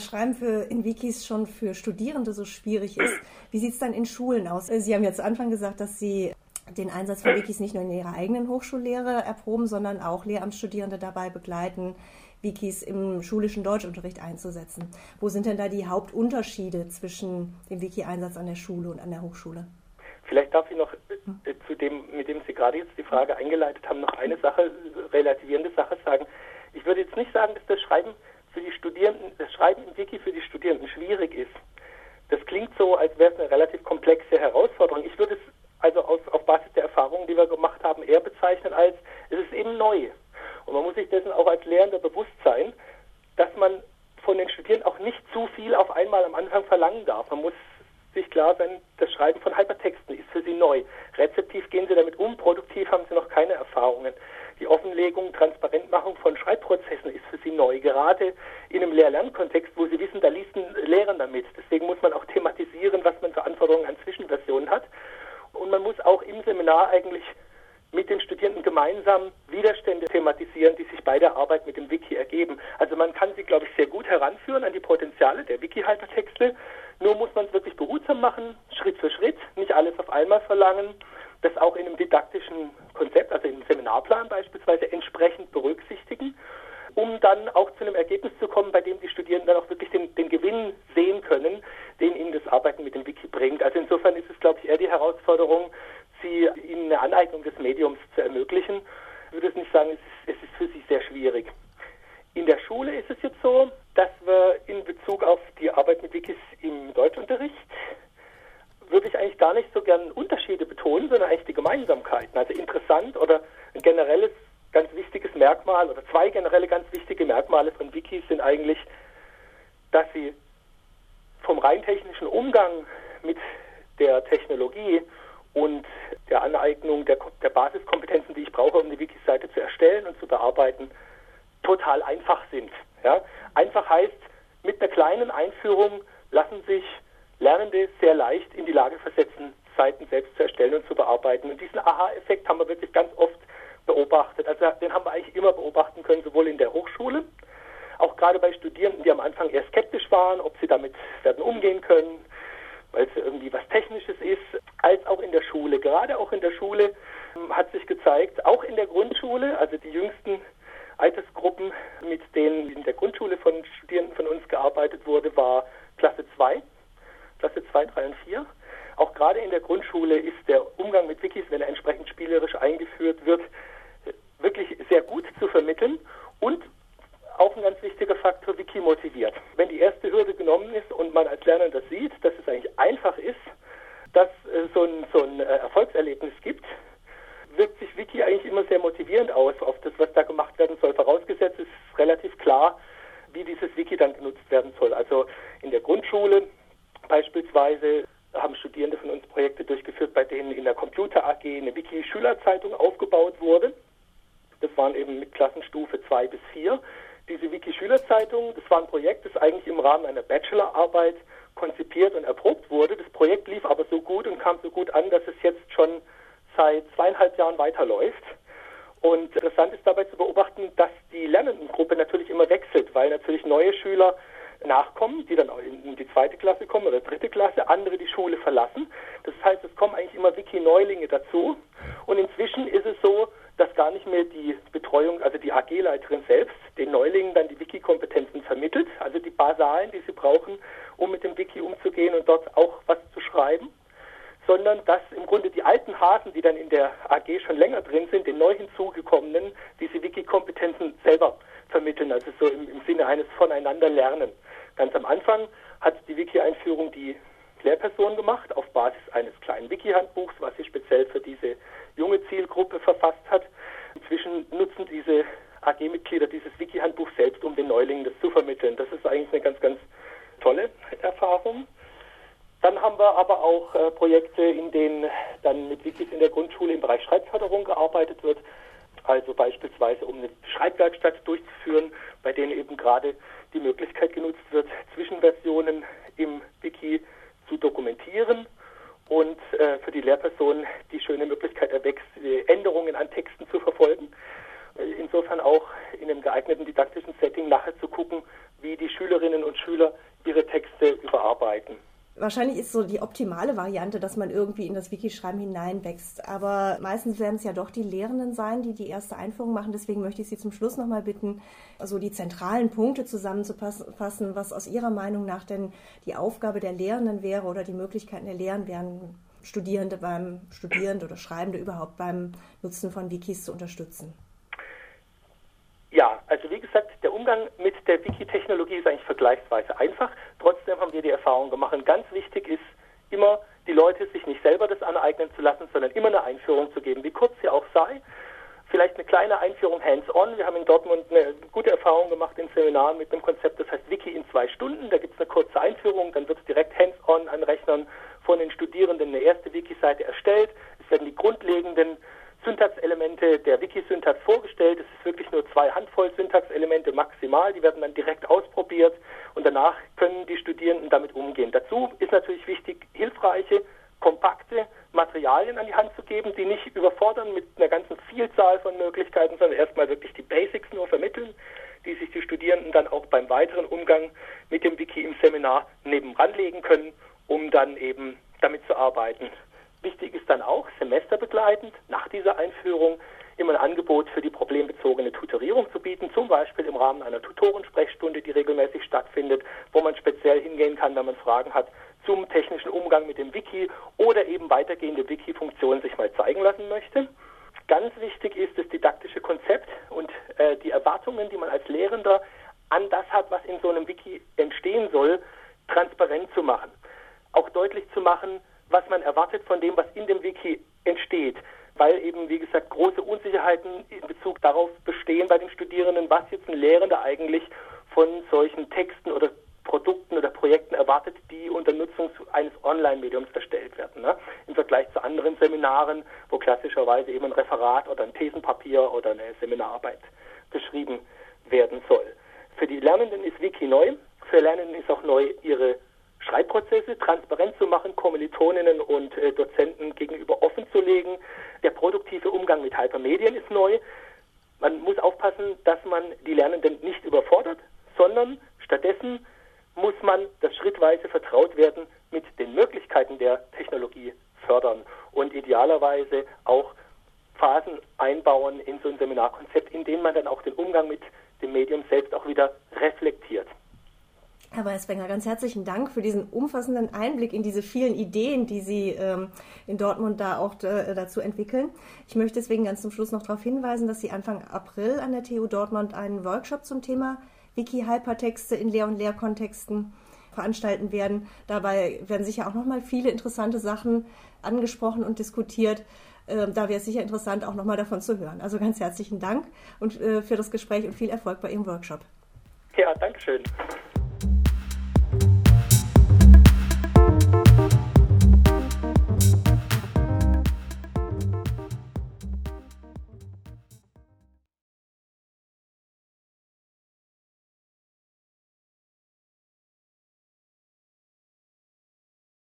Schreiben für in Wikis schon für Studierende so schwierig ist, wie sieht es dann in Schulen aus? Sie haben ja zu Anfang gesagt, dass Sie den Einsatz von Wikis nicht nur in ihrer eigenen Hochschullehre erproben, sondern auch Lehramtsstudierende dabei begleiten, Wikis im schulischen Deutschunterricht einzusetzen. Wo sind denn da die Hauptunterschiede zwischen dem Wiki-Einsatz an der Schule und an der Hochschule? Vielleicht darf ich noch äh, zu dem, mit dem Sie gerade jetzt die Frage eingeleitet haben, noch eine Sache, relativierende Sache sagen. Ich würde jetzt nicht sagen, dass das Schreiben für die Studierenden, das Schreiben im Wiki für die Studierenden schwierig ist. Das klingt so, als wäre es eine relativ komplexe Herausforderung. Ich würde es also aus, auf Basis der Erfahrungen, die wir gemacht haben, eher bezeichnen als, es ist eben neu. Und man muss sich dessen auch als Lehrender bewusst sein, dass man von den Studierenden auch nicht zu viel auf einmal am Anfang verlangen darf. Man muss sich klar sein, das Schreiben von Hypertexten ist für sie neu. Rezeptiv gehen sie damit um, produktiv haben sie noch keine Erfahrungen. Die Offenlegung, Transparentmachung von Schreibprozessen ist für sie neu, gerade in einem Lehr-Lernkontext, wo sie wissen, da liest ein Lehrer damit. Deswegen muss man auch thematisieren, was man für Anforderungen an Zwischenversionen hat. Und man muss auch im Seminar eigentlich mit den Studierenden gemeinsam Widerstände thematisieren, die sich bei der Arbeit mit dem Wiki ergeben. Also man kann sie, glaube ich, sehr gut heranführen an die Potenziale der Wiki-Hypertexte. Nur muss man es wirklich behutsam machen, Schritt für Schritt, nicht alles auf einmal verlangen, das auch in einem didaktischen Konzept, also im Seminarplan beispielsweise, entsprechend berücksichtigen, um dann auch zu einem Ergebnis zu kommen, bei dem die Studierenden auch wirklich den, den Gewinn sehen können, den ihnen das Arbeiten mit dem Wiki bringt. Also insofern ist es, glaube ich, eher die Herausforderung, sie ihnen eine Aneignung des Mediums zu ermöglichen. Ich würde es nicht sagen, es ist, es ist für sie sehr schwierig. In der Schule ist es jetzt so, dass wir in Bezug auf die Arbeit mit Wikis im Deutschunterricht würde ich eigentlich gar nicht so gern Unterschiede betonen, sondern eigentlich die Gemeinsamkeiten. Also interessant oder ein generelles, ganz wichtiges Merkmal oder zwei generelle ganz wichtige Merkmale von Wikis sind eigentlich, dass sie vom rein technischen Umgang mit der Technologie und der Aneignung der, der Basiskompetenzen, die ich brauche, um die Wiki-Seite zu erstellen und zu bearbeiten, total einfach sind. Ja? Einfach heißt, mit einer kleinen Einführung lassen sich Lernende sehr leicht in die Lage versetzen, Seiten selbst zu erstellen und zu bearbeiten. Und diesen Aha-Effekt haben wir wirklich ganz oft beobachtet. Also den haben wir eigentlich immer beobachten können, sowohl in der Hochschule, auch gerade bei Studierenden, die am Anfang eher skeptisch waren, ob sie damit werden umgehen können, weil es irgendwie was Technisches ist, als auch in der Schule. Gerade auch in der Schule ähm, hat sich gezeigt, auch in der Grundschule, also die jüngsten Altersgruppen, mit denen in der Grundschule von Studierenden von uns gearbeitet wurde, war Klasse 2, Klasse 2, 3 und 4. Auch gerade in der Grundschule ist der Umgang mit Wikis, wenn er entsprechend spielerisch eingeführt wird, wirklich sehr gut zu vermitteln und auch ein ganz wichtiger Faktor, Wiki motiviert. Wenn die erste Hürde genommen ist und man als Lernender sieht, dass es eigentlich einfach ist, dass äh, so ein, so ein äh, Erfolgserlebnis gibt, wirkt sich Wiki eigentlich immer sehr motivierend aus auf das, was da gemacht werden soll. Vorausgesetzt ist relativ klar, wie dieses Wiki dann genutzt werden soll. Also in der Grundschule beispielsweise haben Studierende von uns Projekte durchgeführt, bei denen in der Computer AG eine Wiki-Schülerzeitung aufgebaut wurde. Das waren eben mit Klassenstufe 2 bis 4. Diese Wiki-Schülerzeitung, das war ein Projekt, das eigentlich im Rahmen einer Bachelorarbeit konzipiert und erprobt wurde. Das Projekt lief aber so gut und kam so gut an, dass es jetzt schon seit zweieinhalb Jahren weiterläuft. Und interessant ist dabei zu beobachten, dass die Lernendengruppe natürlich immer wechselt, weil natürlich neue Schüler nachkommen, die dann in die zweite Klasse kommen oder dritte Klasse, andere die Schule verlassen. Das heißt, es kommen eigentlich immer Wiki-Neulinge dazu. Und inzwischen ist es so, dass gar nicht mehr die Betreuung, also die AG-Leiterin selbst, den Neulingen dann die Wiki-Kompetenzen vermittelt, also die Basalen, die sie brauchen, um mit dem Wiki umzugehen und dort auch was zu schreiben, sondern dass im Grunde die alten Hasen, die dann in der AG schon länger drin sind, den neu hinzugekommenen diese Wiki-Kompetenzen selber vermitteln, also so im, im Sinne eines Voneinanderlernen. Ganz am Anfang hat die Wiki-Einführung die Lehrperson gemacht auf Basis eines kleinen Wiki-Handbuchs, was sie speziell für diese junge Zielgruppe verfasst hat. Inzwischen nutzen diese AG-Mitglieder dieses Wiki-Handbuch selbst, um den Neulingen das zu vermitteln. Das ist eigentlich eine ganz, ganz tolle Erfahrung. Dann haben wir aber auch äh, Projekte, in denen dann mit Wikis in der Grundschule im Bereich Schreibförderung gearbeitet wird. Also beispielsweise, um eine Schreibwerkstatt durchzuführen, bei denen eben gerade die Möglichkeit genutzt wird, Zwischenversionen im Wiki zu dokumentieren und äh, für die Lehrperson die schöne Möglichkeit erwächst, Änderungen an Texten zu verfolgen. Insofern auch in einem geeigneten didaktischen Setting nachher zu gucken, wie die Schülerinnen und Schüler Wahrscheinlich ist so die optimale Variante, dass man irgendwie in das Wikischreiben hineinwächst. Aber meistens werden es ja doch die Lehrenden sein, die die erste Einführung machen. Deswegen möchte ich Sie zum Schluss nochmal bitten, so die zentralen Punkte zusammenzufassen, was aus Ihrer Meinung nach denn die Aufgabe der Lehrenden wäre oder die Möglichkeiten der Lehren wären, Studierende beim Studierende oder Schreibende überhaupt beim Nutzen von Wikis zu unterstützen. Ja, also wie gesagt, der Umgang mit der Wiki-Technologie ist eigentlich vergleichsweise einfach. Trotzdem haben wir die Erfahrung gemacht. ganz wichtig ist immer, die Leute sich nicht selber das aneignen zu lassen, sondern immer eine Einführung zu geben, wie kurz sie auch sei. Vielleicht eine kleine Einführung hands-on. Wir haben in Dortmund eine gute Erfahrung gemacht in Seminaren mit einem Konzept, das heißt Wiki in zwei Stunden. Da gibt es eine kurze Einführung, dann wird es direkt hands-on an Rechnern von den Studierenden eine erste Wiki-Seite erstellt. Es werden die grundlegenden Syntaxelemente der Wikisyntax vorgestellt. Es ist wirklich nur zwei Handvoll Syntaxelemente maximal. Die werden dann direkt ausprobiert und danach können die Studierenden damit umgehen. Dazu ist natürlich wichtig, hilfreiche, kompakte Materialien an die Hand zu geben, die nicht überfordern mit einer ganzen Vielzahl von Möglichkeiten, sondern erstmal wirklich die Basics nur vermitteln, die sich die Studierenden dann auch beim weiteren Umgang mit dem Wiki im Seminar nebenan legen können, um dann eben damit zu arbeiten. Wichtig ist dann auch, semesterbegleitend nach dieser Einführung immer ein Angebot für die problembezogene Tutorierung zu bieten, zum Beispiel im Rahmen einer Tutorensprechstunde, die regelmäßig stattfindet, wo man speziell hingehen kann, wenn man Fragen hat zum technischen Umgang mit dem Wiki oder eben weitergehende Wiki-Funktionen sich mal zeigen lassen möchte. Ganz wichtig ist das didaktische Konzept und äh, die Erwartungen, die man als Lehrender an das hat, was in so einem Wiki entstehen soll, transparent zu machen. Auch deutlich zu machen, was man erwartet von dem, was in dem Wiki entsteht, weil eben, wie gesagt, große Unsicherheiten in Bezug darauf bestehen bei den Studierenden, was jetzt ein Lehrender eigentlich von solchen Texten oder Produkten oder Projekten erwartet, die unter Nutzung eines Online-Mediums erstellt werden. Ne? Im Vergleich zu anderen Seminaren, wo klassischerweise eben ein Referat oder ein Thesenpapier oder eine Seminararbeit geschrieben werden soll. Für die Lernenden ist Wiki neu. Für Lernenden ist auch neu ihre Schreibprozesse transparent zu machen, Kommilitoninnen und äh, Dozenten gegenüber offen zu legen. Der produktive Umgang mit Hypermedien ist neu. Man muss aufpassen, dass man die Lernenden nicht überfordert, sondern stattdessen muss man das schrittweise vertraut werden mit den Möglichkeiten der Technologie fördern und idealerweise auch Phasen einbauen in so ein Seminarkonzept, in denen man dann auch den Umgang mit dem Medium selbst auch wieder reflektiert. Herr Weißwenger, ganz herzlichen Dank für diesen umfassenden Einblick in diese vielen Ideen, die Sie ähm, in Dortmund da auch äh, dazu entwickeln. Ich möchte deswegen ganz zum Schluss noch darauf hinweisen, dass Sie Anfang April an der TU Dortmund einen Workshop zum Thema Wiki-Hypertexte in Lehr- und Lehrkontexten veranstalten werden. Dabei werden sicher auch nochmal viele interessante Sachen angesprochen und diskutiert. Ähm, da wäre es sicher interessant, auch nochmal davon zu hören. Also ganz herzlichen Dank und äh, für das Gespräch und viel Erfolg bei Ihrem Workshop. Ja, Dankeschön.